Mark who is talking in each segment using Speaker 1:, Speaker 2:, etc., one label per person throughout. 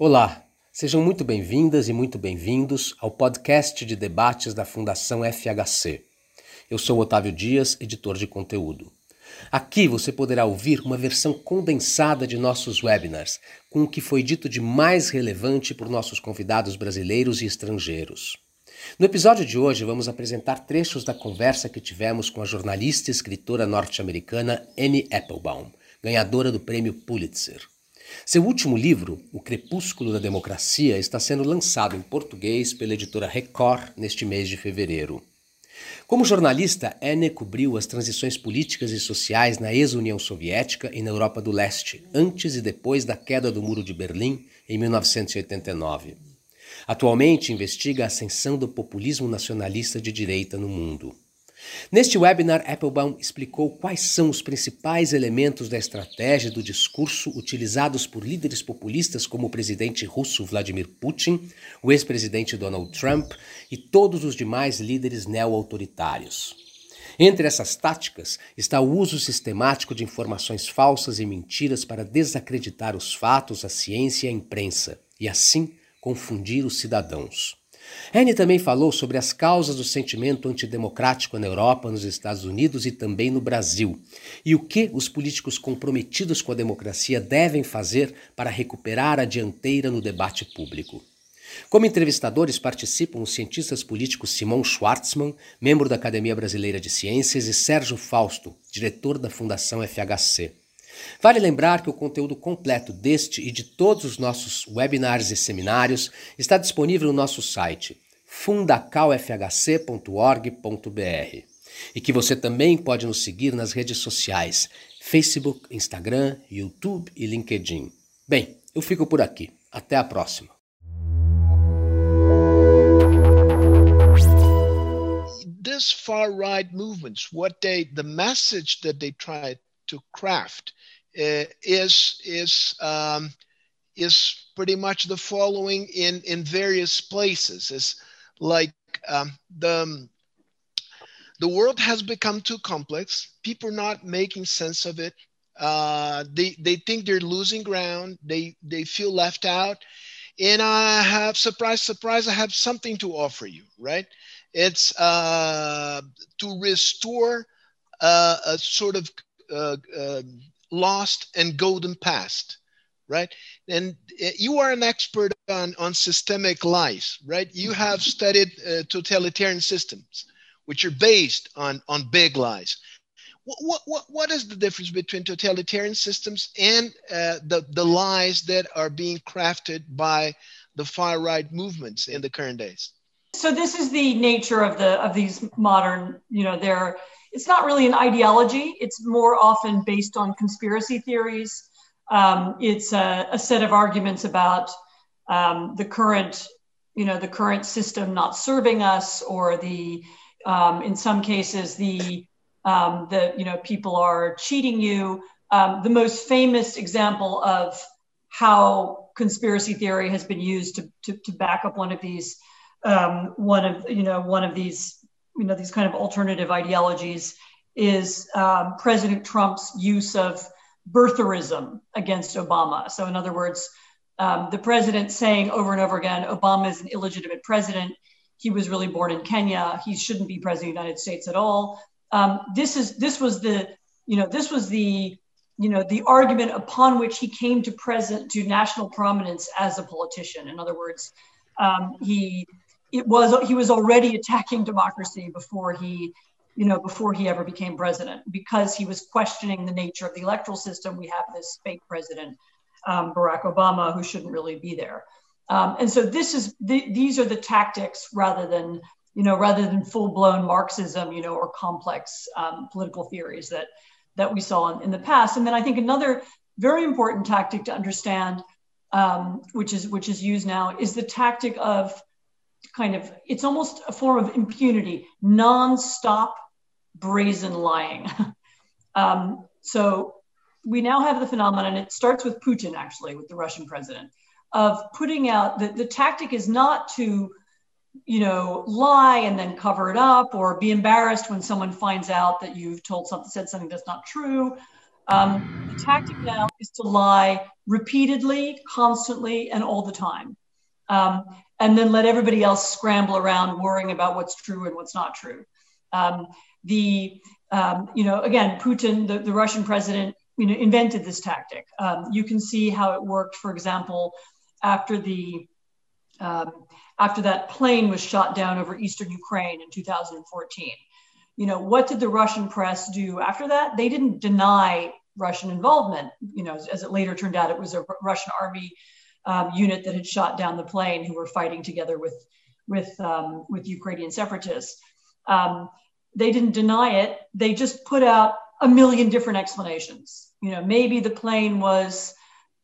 Speaker 1: Olá, sejam muito bem-vindas e muito bem-vindos ao podcast de debates da Fundação FHC. Eu sou Otávio Dias, editor de conteúdo. Aqui você poderá ouvir uma versão condensada de nossos webinars, com o que foi dito de mais relevante por nossos convidados brasileiros e estrangeiros. No episódio de hoje, vamos apresentar trechos da conversa que tivemos com a jornalista e escritora norte-americana Annie Applebaum, ganhadora do prêmio Pulitzer. Seu último livro, O Crepúsculo da Democracia, está sendo lançado em português pela editora Record neste mês de fevereiro. Como jornalista, Anne cobriu as transições políticas e sociais na ex-União Soviética e na Europa do Leste, antes e depois da queda do Muro de Berlim em 1989. Atualmente investiga a ascensão do populismo nacionalista de direita no mundo. Neste webinar, Applebaum explicou quais são os principais elementos da estratégia do discurso utilizados por líderes populistas como o presidente russo Vladimir Putin, o ex-presidente Donald Trump e todos os demais líderes neo-autoritários. Entre essas táticas está o uso sistemático de informações falsas e mentiras para desacreditar os fatos, a ciência e a imprensa, e assim confundir os cidadãos. Anne também falou sobre as causas do sentimento antidemocrático na Europa, nos Estados Unidos e também no Brasil, e o que os políticos comprometidos com a democracia devem fazer para recuperar a dianteira no debate público. Como entrevistadores participam os cientistas políticos Simon Schwartzman, membro da Academia Brasileira de Ciências, e Sérgio Fausto, diretor da Fundação FHC. Vale lembrar que o conteúdo completo deste e de todos os nossos webinars e seminários está disponível no nosso site fundacalfhc.org.br e que você também pode nos seguir nas redes sociais Facebook, Instagram, YouTube e LinkedIn. Bem, eu fico por aqui. Até a próxima.
Speaker 2: This far right movements, what they, the message that they to craft uh, is is um, is pretty much the following in in various places. Is like um, the the world has become too complex. People are not making sense of it. Uh, they they think they're losing ground. They they feel left out. And I have surprise, surprise. I have something to offer you. Right? It's uh, to restore uh, a sort of uh, um, lost and golden past right? And uh, you are an expert on on systemic lies right? You have studied uh, totalitarian systems which are based on on big lies. What, what, what is the difference between totalitarian systems and uh, the, the lies that are being crafted by the far right movements in the current days?
Speaker 3: So this is the nature of the of these modern you know they're it's not really an ideology. It's more often based on conspiracy theories. Um, it's a, a, set of arguments about um, the current, you know, the current system not serving us, or the, um, in some cases, the, um, the, you know, people are cheating you. Um, the most famous example of how conspiracy theory has been used to, to, to back up one of these, um, one of, you know, one of these you know these kind of alternative ideologies is um, President Trump's use of birtherism against Obama. So, in other words, um, the president saying over and over again, Obama is an illegitimate president. He was really born in Kenya. He shouldn't be president of the United States at all. Um, this is this was the you know this was the you know the argument upon which he came to present to national prominence as a politician. In other words, um, he it was he was already attacking democracy before he you know before he ever became president because he was questioning the nature of the electoral system. We have this fake president um, barack obama who shouldn't really be there. Um, and so this is the, these are the tactics rather than you know rather than full-blown marxism you know or complex um, political theories that that we saw in, in, the past. And then i think another very important tactic to understand um, which is which is used now is the tactic of kind of it's almost a form of impunity, non-stop brazen lying. um, so we now have the phenomenon. It starts with Putin, actually, with the Russian president, of putting out the, the tactic is not to you know lie and then cover it up or be embarrassed when someone finds out that you've told something said something that's not true Um, the tactic now is to lie repeatedly, constantly, and all the time. Um, and then let everybody else scramble around worrying about what's true and what's not true. Um, the, um, you know, again, Putin, the, the Russian president, you know, invented this tactic. Um, you can see how it worked, for example, after the um, after that plane was shot down over eastern Ukraine in 2014. You know, what did the Russian press do after that? They didn't deny Russian involvement. You know, as, as it later turned out, it was a Russian army um, unit that had shot down the plane who were fighting together with with um, with Ukrainian separatists. Um, they didn't deny it. They just put out a million different explanations. You know, maybe the plane was,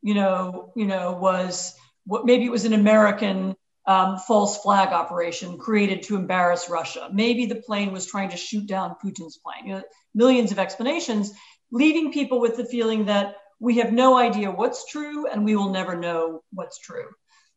Speaker 3: you know, you know, was what maybe it was an American um, false flag operation created to embarrass Russia. Maybe the plane was trying to shoot down Putin's plane. You know, millions of explanations, leaving people with the feeling that we have no idea what's true and we will never know what's true.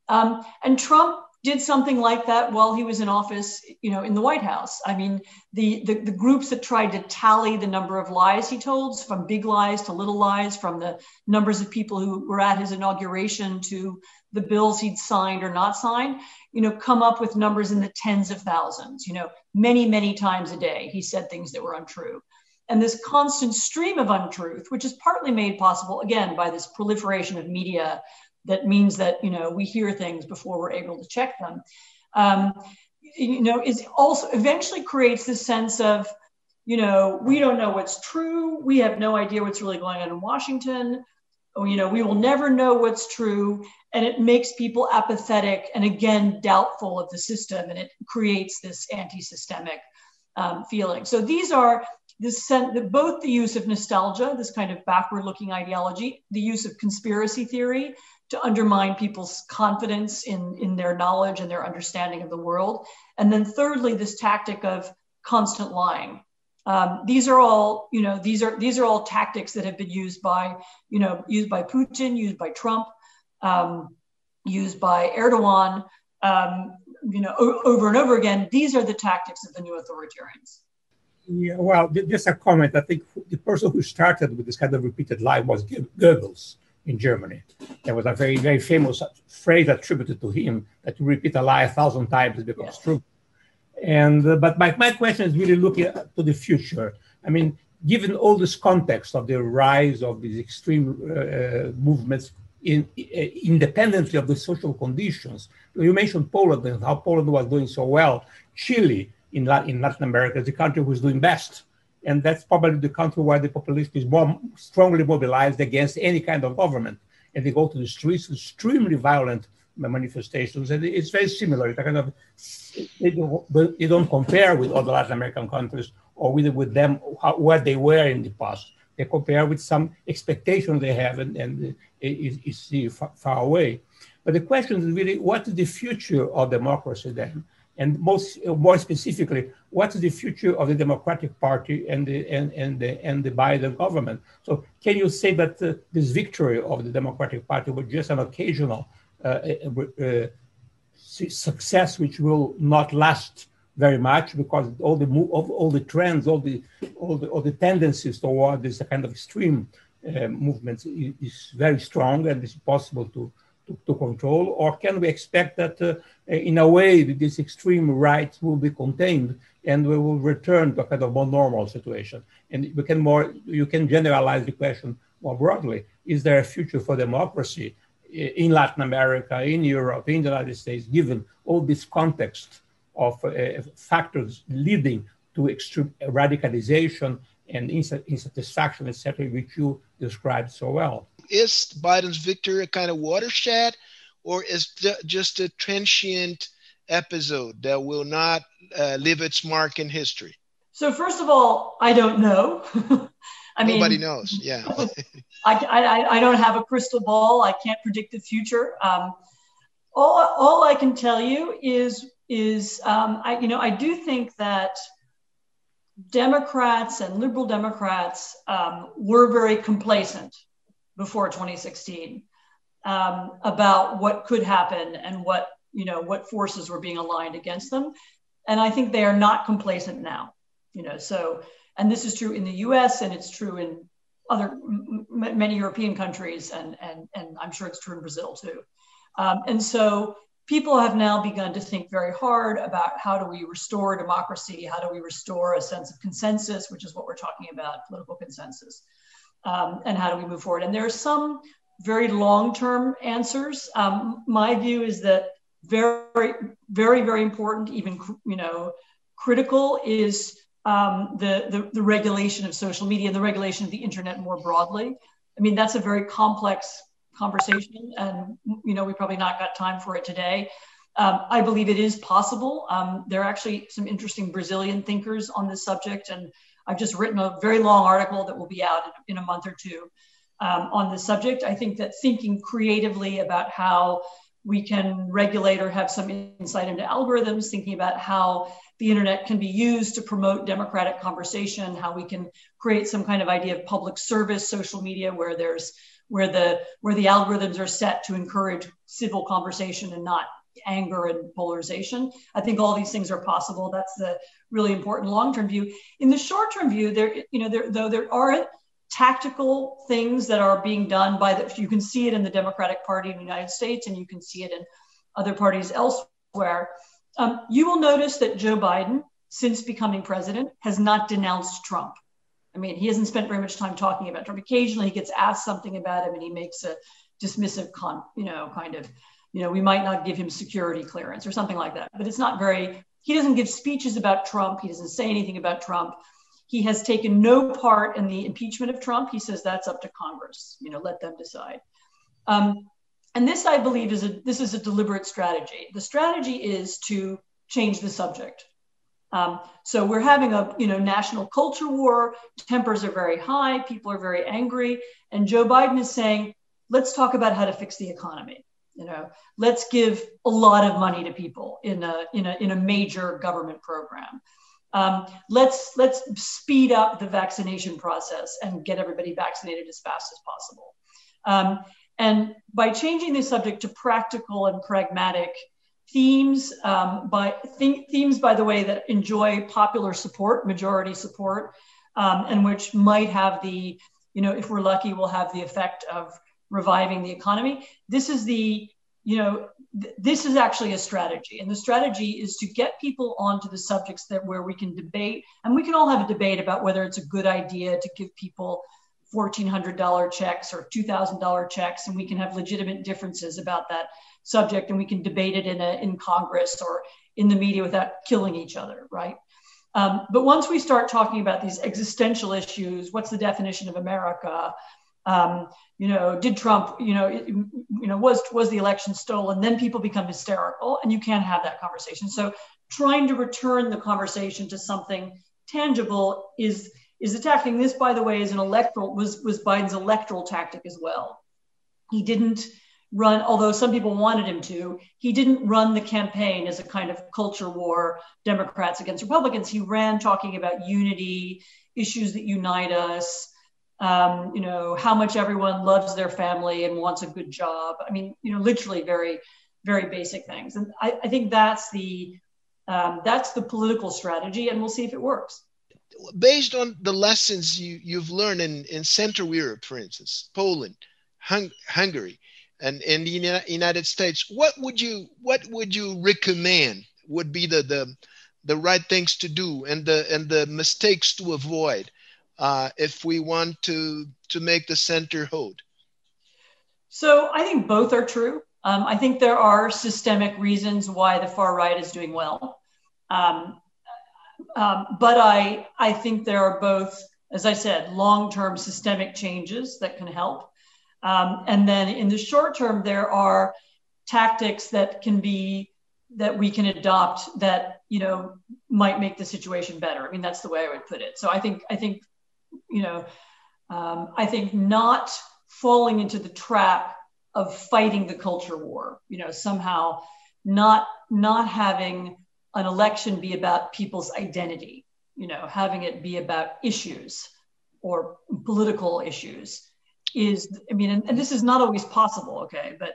Speaker 3: Um, and Trump did something like that while he was in office, you know, in the White House. I mean, the, the, the groups that tried to tally the number of lies he told, from big lies to little lies, from the numbers of people who were at his inauguration to the bills he'd signed or not signed, you know, come up with numbers in the tens of thousands. You know, many, many times a day he said things that were untrue. And this constant stream of untruth, which is partly made possible again by this proliferation of media that means that you know we hear things before we're able to check them um, you know is also eventually creates this sense of you know we don't know what's true. We have no idea what's really going on in washington. You know we will never know what's true. And it makes people apathetic and again doubtful of the system. And it creates this anti-systemic um, feeling. So these are this both the use of nostalgia this kind of backward looking ideology the use of conspiracy theory to undermine people's confidence in, in their knowledge and their understanding of the world. And then thirdly, this tactic of constant lying. Um, these are all, you know, these are these are all tactics that have been used by, you know, used by Putin, used by Trump, um, used by Erdogan, um, you know, o- over and over again. These are the tactics of the new authoritarians.
Speaker 4: Yeah, well, just a comment. I think the person who started with this kind of repeated lie was Goebbels in Germany. There was a very, very famous phrase attributed to him that you repeat a lie a thousand times it becomes yes. true. And uh, but my, my question is really looking to the future. I mean, given all this context of the rise of these extreme uh, movements in, uh, independently of the social conditions, you mentioned Poland and how Poland was doing so well. Chile in, La- in Latin America is the country who's doing best and that's probably the country where the population is more strongly mobilized against any kind of government. And they go to the streets, extremely violent manifestations, and it's very similar. It's kind of they don't, don't compare with other Latin American countries or with with them how, where they were in the past. They compare with some expectations they have, and, and it's it, far, far away. But the question is really, what is the future of democracy then? And most more specifically, what's the future of the Democratic Party and the and, and the and the Biden government? So, can you say that uh, this victory of the Democratic Party was just an occasional uh, uh, uh success, which will not last very much because all the all the trends, all the all the all the tendencies toward this kind of extreme uh, movements is, is very strong and it's possible to to, to control, or can we expect that uh, in a way this extreme right will be contained and we will return to a kind of more normal situation? And we can more you can generalize the question more broadly: Is there a future for democracy in Latin America, in Europe, in the United States, given all this context of uh, factors leading to extreme radicalization and insatisfaction, etc., which you described so well?
Speaker 2: Is Biden's victory a kind of watershed, or is just a transient episode that will not uh, leave its mark in history?
Speaker 3: So first of all, I don't know.
Speaker 2: I mean, nobody knows. Yeah,
Speaker 3: I, I, I don't have a crystal ball. I can't predict the future. Um, all, all I can tell you is is um, I you know I do think that Democrats and liberal Democrats um, were very complacent before 2016 um, about what could happen and what you know what forces were being aligned against them and i think they are not complacent now you know so and this is true in the us and it's true in other m- many European countries, and and and I'm sure it's true in Brazil too. Um, and so people have now begun to think very hard about how do we restore democracy, how do we restore a sense of consensus, which is what we're talking about, political consensus, um, and how do we move forward. And there are some very long-term answers. Um, my view is that very, very, very important, even you know, critical is um, the, the, the regulation of social media and the regulation of the internet more broadly. I mean, that's a very complex conversation, and you know, we probably not got time for it today. Um, I believe it is possible. Um, there are actually some interesting Brazilian thinkers on this subject, and I've just written a very long article that will be out in, a month or two um, on this subject. I think that thinking creatively about how we can regulate or have some insight into algorithms, thinking about how the internet can be used to promote democratic conversation, how we can create some kind of idea of public service social media where there's where the where the algorithms are set to encourage civil conversation and not anger and polarization. I think all these things are possible. That's the really important long-term view. In the short-term view, there you know there though there are tactical things that are being done by the you can see it in the Democratic Party in the United States and you can see it in other parties elsewhere um, you will notice that Joe Biden, since becoming president, has not denounced Trump. I mean, he hasn't spent very much time talking about Trump. Occasionally, he gets asked something about him, and he makes a dismissive, con, you know, kind of, you know, we might not give him security clearance or something like that. But it's not very. He doesn't give speeches about Trump. He doesn't say anything about Trump. He has taken no part in the impeachment of Trump. He says that's up to Congress. You know, let them decide. Um, and this, I believe, is a this is a deliberate strategy. The strategy is to change the subject. Um, so we're having a you know national culture war. Tempers are very high. People are very angry, and Joe Biden is saying, "Let's talk about how to fix the economy." You know, let's give a lot of money to people in a in a in a major government program. Um, let's let's speed up the vaccination process and get everybody vaccinated as fast as possible. Um, and by changing the subject to practical and pragmatic themes, um, by th- themes, by the way, that enjoy popular support, majority support, um, and which might have the, you know, if we're lucky, will have the effect of reviving the economy. This is the, you know, th- this is actually a strategy, and the strategy is to get people onto the subjects that where we can debate, and we can all have a debate about whether it's a good idea to give people $1,400 checks or $2,000 checks, and we can have legitimate differences about that subject, and we can debate it in, a, in Congress or in the media without killing each other, right? Um, but once we start talking about these existential issues, what's the definition of America? Um, you know, did Trump, you know, it, you know, was was the election stolen? Then people become hysterical, and you can't have that conversation. So, trying to return the conversation to something tangible is is attacking this, by the way, is an electoral was was Biden's electoral tactic as well. He didn't run, although some people wanted him to, he didn't run the campaign as a kind of culture war, Democrats against Republicans. He ran talking about unity, issues that unite us, um, you know, how much everyone loves their family and wants a good job. I mean, you know, literally very, very basic things. And I, I think that's the um, that's the political strategy, and we'll see if it works
Speaker 2: based on the lessons you, you've learned in, in Central Europe, for instance, Poland, Hung, Hungary, and in the United States, what would you what would you recommend would be the the, the right things to do and the and the mistakes to avoid uh, if we want to to make the center hold?
Speaker 3: So I think both are true. Um, I think there are systemic reasons why the far right is doing well. Um, um, but I, I think there are both, as I said, long term systemic changes that can help. Um, and then in the short term, there are tactics that can be that we can adopt that you know might make the situation better. I mean, that's the way I would put it. So I think I think you know um, I think not falling into the trap of fighting the culture war. You know, somehow not not having an election be about people's identity, you know, having it be about issues or political issues is, I mean, and, and this is not always possible, okay, but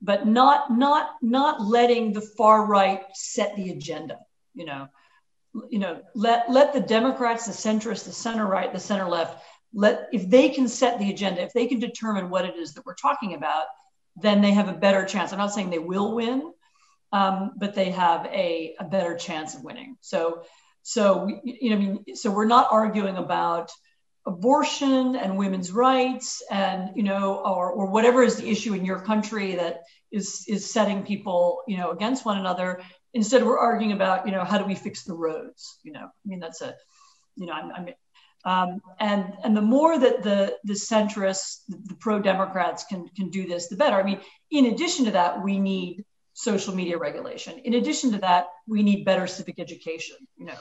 Speaker 3: but not not not letting the far right set the agenda, you know, you know, let let the Democrats, the centrists, the center right, the center left let if they can set the agenda, if they can determine what it is that we're talking about, then they have a better chance. I'm not saying they will win, um, but they have a, a better chance of winning. So, so you know, I mean, so we're not arguing about abortion and women's rights and you know or, or whatever is the issue in your country that is is setting people you know against one another instead we're arguing about you know how do we fix the roads you know i mean that's a you know i'm, I'm um, and and the more that the the centrists the, the pro democrats can can do this the better i mean in addition to that we need social media regulation in addition to that we need better civic education you know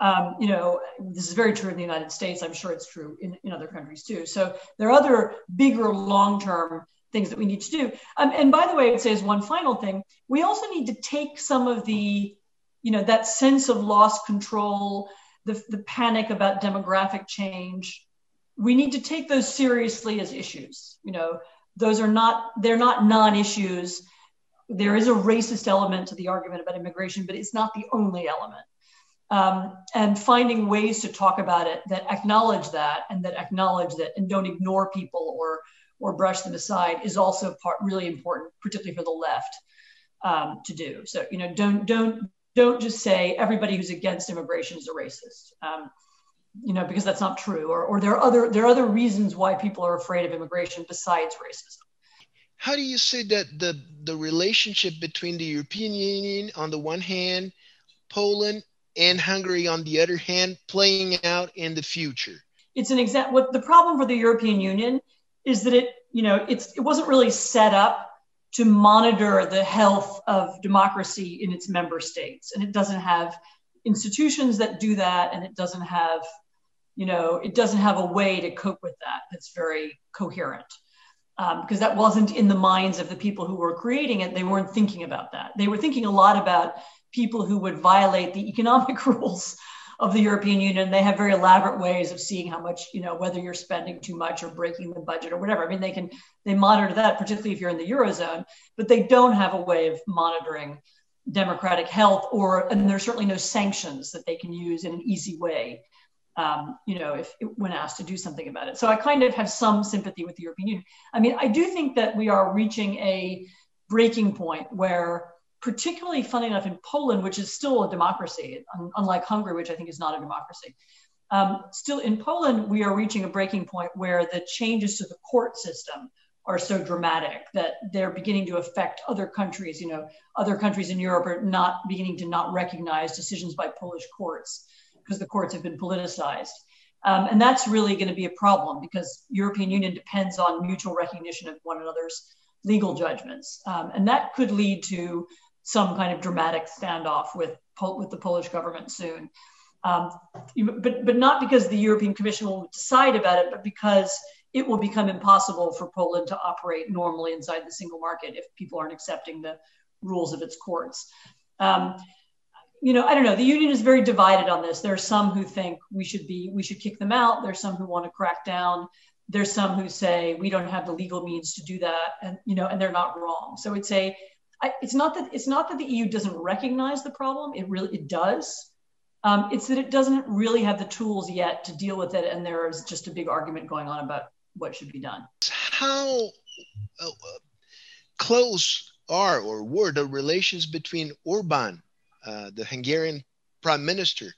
Speaker 3: um, you know, this is very true in the United States. I'm sure it's true in, in other countries too. So there are other bigger long term things that we need to do. Um, and by the way, I would say as one final thing, we also need to take some of the, you know, that sense of lost control, the, the panic about demographic change. We need to take those seriously as issues. You know, those are not, they're not non issues. There is a racist element to the argument about immigration, but it's not the only element um, and finding ways to talk about it that acknowledge that and that acknowledge that and don't ignore people or or brush them aside is also part really important, particularly for the left um, to do. So you know, don't don't don't just say everybody who's against immigration is a racist. Um, you know, because that's not true, or, or there are other there are other reasons why people are afraid of immigration besides racism.
Speaker 2: How do you say that the the relationship between the European Union on the one hand, Poland and Hungary, on the other hand, playing out in the future?
Speaker 3: It's an exact. What the problem for the European Union is that it, you know, it's it wasn't really set up to monitor the health of democracy in its member states, and it doesn't have institutions that do that, and it doesn't have, you know, it doesn't have a way to cope with that that's very coherent. Um, because that wasn't in the minds of the people who were creating it. They weren't thinking about that. They were thinking a lot about people who would violate the economic rules of the European Union. They have very elaborate ways of seeing how much, you know, whether you're spending too much or breaking the budget or whatever. I mean, they can they monitor that, particularly if you're in the eurozone, but they don't have a way of monitoring democratic health, or and there's certainly no sanctions that they can use in an easy way. Um, you know, if when asked to do something about it. So I kind of have some sympathy with the European Union. I mean, I do think that we are reaching a breaking point where particularly funny enough in Poland, which is still a democracy, unlike Hungary, which I think is not a democracy. Um, still in Poland, we are reaching a breaking point where the changes to the court system are so dramatic that they're beginning to affect other countries. You know, other countries in Europe are not beginning to not recognize decisions by Polish courts because the courts have been politicized. Um, and that's really going to be a problem because European Union depends on mutual recognition of one another's legal judgments. Um, and that could lead to some kind of dramatic standoff with with the Polish government soon. Um, but but not because the European Commission will decide about it, but because it will become impossible for Poland to operate normally inside the single market if people aren't accepting the rules of its courts. Um, you know, I don't know. The union is very divided on this. There are some who think we should be we should kick them out. There's some who want to crack down. There's some who say we don't have the legal means to do that, and you know, and they're not wrong. So it's a I, it's not that it's not that the EU doesn't recognize the problem. It really it does. Um, it's that it doesn't really have the tools yet to deal with it, and there is just a big argument going on about what should be done.
Speaker 2: How uh, close are or were the relations between Orban, uh, the Hungarian prime minister,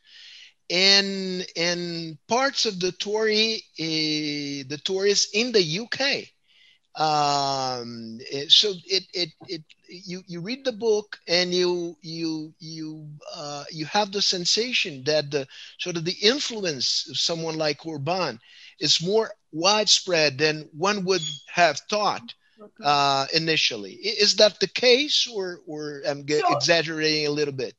Speaker 2: and and parts of the Tory uh, the Tories in the UK? Um so it it it you you read the book and you you you uh you have the sensation that the sort of the influence of someone like Orban is more widespread than one would have thought uh initially. Is that the case or or i'm so, exaggerating a little bit?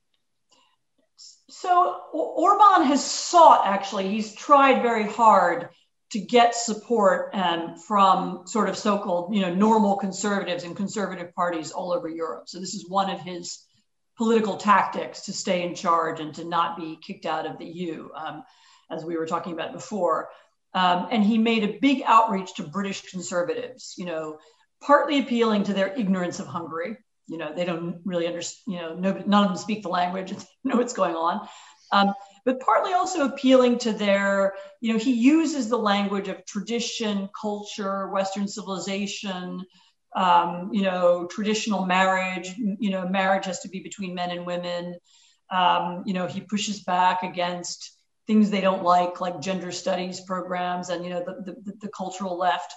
Speaker 3: So Orban has sought actually he's tried very hard to get support um, from sort of so-called, you know, normal conservatives and conservative parties all over Europe. So this is one of his political tactics to stay in charge and to not be kicked out of the EU, um, as we were talking about before. Um, and he made a big outreach to British conservatives, you know, partly appealing to their ignorance of Hungary. You know, they don't really understand, you know, none of them speak the language, and know what's going on. Um, but partly also appealing to their, you know, he uses the language of tradition, culture, Western civilization, um, you know, traditional marriage, you know, marriage has to be between men and women. Um, you know, he pushes back against things they don't like, like gender studies programs and, you know, the, the, the cultural left.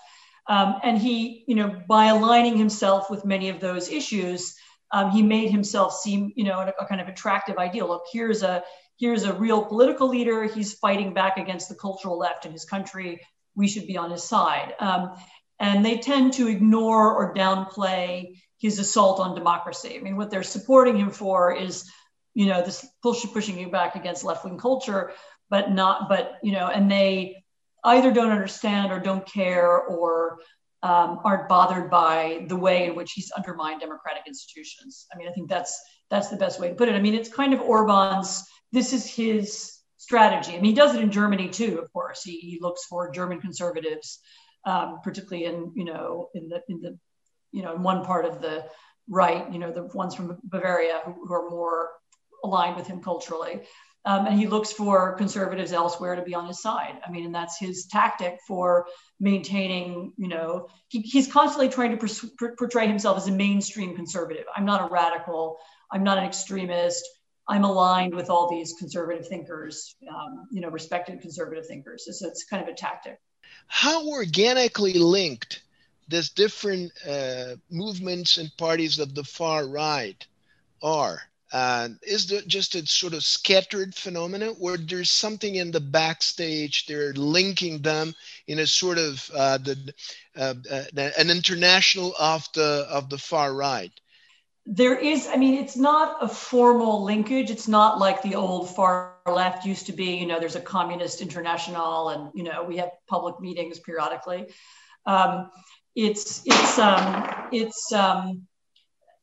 Speaker 3: Um, and he, you know, by aligning himself with many of those issues, um, he made himself seem, you know, a, a, kind of attractive ideal. Look, here's a here's a real political leader. He's fighting back against the cultural left in his country. We should be on his side. Um, and they tend to ignore or downplay his assault on democracy. I mean, what they're supporting him for is, you know, this push, pushing him back against left wing culture, but not, but you know, and they either don't understand or don't care or um, aren't bothered by the way in which he's undermined democratic institutions. I mean, I think that's that's the best way to put it. I mean, it's kind of Orban's. This is his strategy. I mean, he does it in Germany too. Of course, he, he looks for German conservatives, um, particularly in you know in the in the you know in one part of the right. You know, the ones from Bavaria who, who are more aligned with him culturally. Um, and he looks for conservatives elsewhere to be on his side. I mean, and that's his tactic for maintaining, you know, he, he's constantly trying to pers- portray himself as a mainstream conservative. I'm not a radical. I'm not an extremist. I'm aligned with all these conservative thinkers, um, you know, respected conservative thinkers. So it's kind of a tactic.
Speaker 2: How organically linked these different uh, movements and parties of the far right are? Uh, is it just a sort of scattered phenomenon, or there's something in the backstage? They're linking them in a sort of uh, the uh, uh an international of the of the far right.
Speaker 3: There is, I mean, it's not a formal linkage. It's not like the old far left used to be. You know, there's a communist international, and you know, we have public meetings periodically. Um, it's it's um, it's um,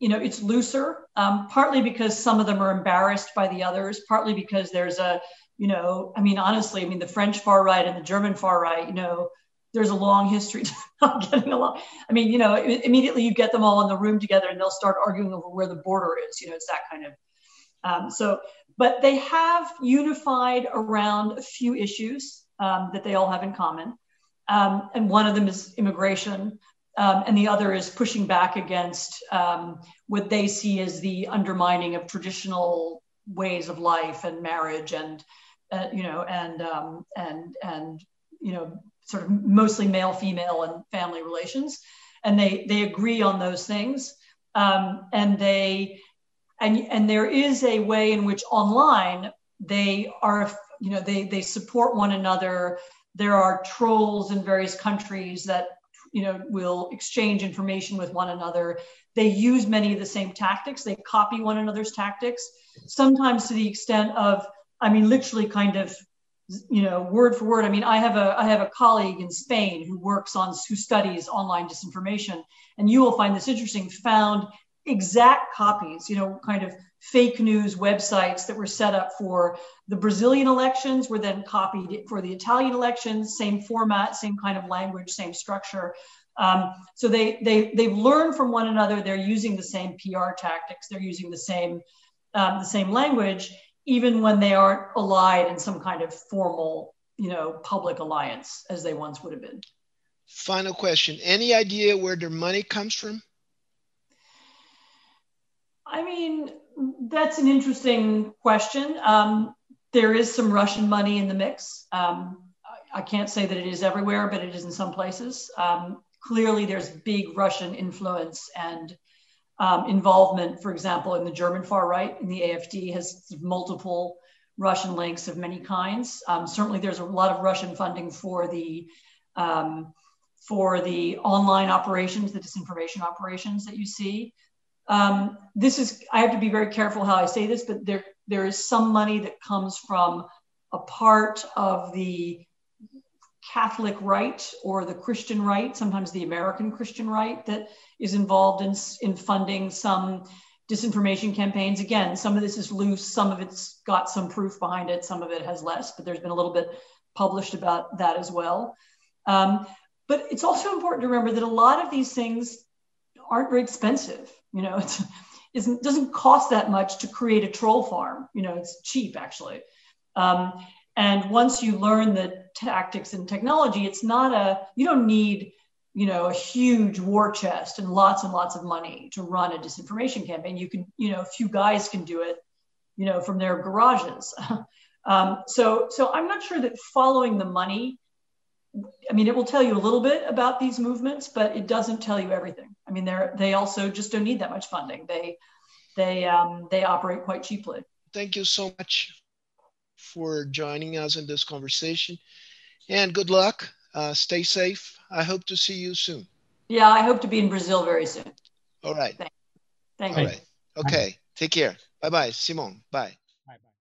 Speaker 3: you know, it's looser, um, partly because some of them are embarrassed by the others, partly because there's a, you know, I mean, honestly, I mean, the French far right and the German far right, you know, there's a long history of getting along. I mean, you know, immediately you get them all in the room together and they'll start arguing over where the border is. You know, it's that kind of. Um, so, but they have unified around a few issues um, that they all have in common. Um, and one of them is immigration um, and the other is pushing back against um, what they see as the undermining of traditional ways of life and marriage and uh, you know and um, and and you know sort of mostly male female and family relations and they they agree on those things um, and they and and there is a way in which online they are you know they they support one another there are trolls in various countries that you know, will exchange information with one another. They use many of the same tactics. They copy one another's tactics, sometimes to the extent of, I mean, literally kind of, you know, word for word. I mean, I have a I have a colleague in Spain who works on who studies online disinformation, and you will find this interesting. Found exact copies, you know, kind of fake news websites that were set up for the Brazilian elections were then copied for the Italian elections, same format, same kind of language, same structure. Um, so they, they, they've learned from one another. They're using the same PR tactics. They're using the same, um, the same language, even when they aren't allied in some kind of formal, you know, public alliance as they once would have been.
Speaker 2: Final question. Any idea where their money comes from?
Speaker 3: I mean, that's an interesting question. Um, there is some Russian money in the mix. Um, I, I, can't say that it is everywhere, but it is in some places. Um, clearly, there's big Russian influence and um, involvement, for example, in the German far right, in the AFD, has multiple Russian links of many kinds. Um, certainly, there's a lot of Russian funding for the um, for the online operations, the disinformation operations that you see. Um, this is, I have to be very careful how I say this, but there, there is some money that comes from a part of the Catholic right or the Christian right, sometimes the American Christian right, that is involved in, in funding some disinformation campaigns. Again, some of this is loose, some of it's got some proof behind it, some of it has less, but there's been a little bit published about that as well. Um, but it's also important to remember that a lot of these things aren't very expensive. You know, it doesn't cost that much to create a troll farm. You know, it's cheap actually. Um, and once you learn the tactics and technology, it's not a, you don't need, you know, a huge war chest and lots and lots of money to run a disinformation campaign. You can, you know, a few guys can do it, you know, from their garages. um, so, so I'm not sure that following the money, I mean, it will tell you a little bit about these movements, but it doesn't tell you everything. I mean, they're, they also just don't need that much funding. They, they, um, they operate quite cheaply.
Speaker 2: Thank you so much for joining us in this conversation. And good luck. Uh, stay safe. I hope to see you soon.
Speaker 3: Yeah, I hope to be in Brazil very soon.
Speaker 2: All right.
Speaker 3: Thank, Thank
Speaker 2: All
Speaker 3: you.
Speaker 2: right. Okay. Take care. Bye bye, Simon. Bye.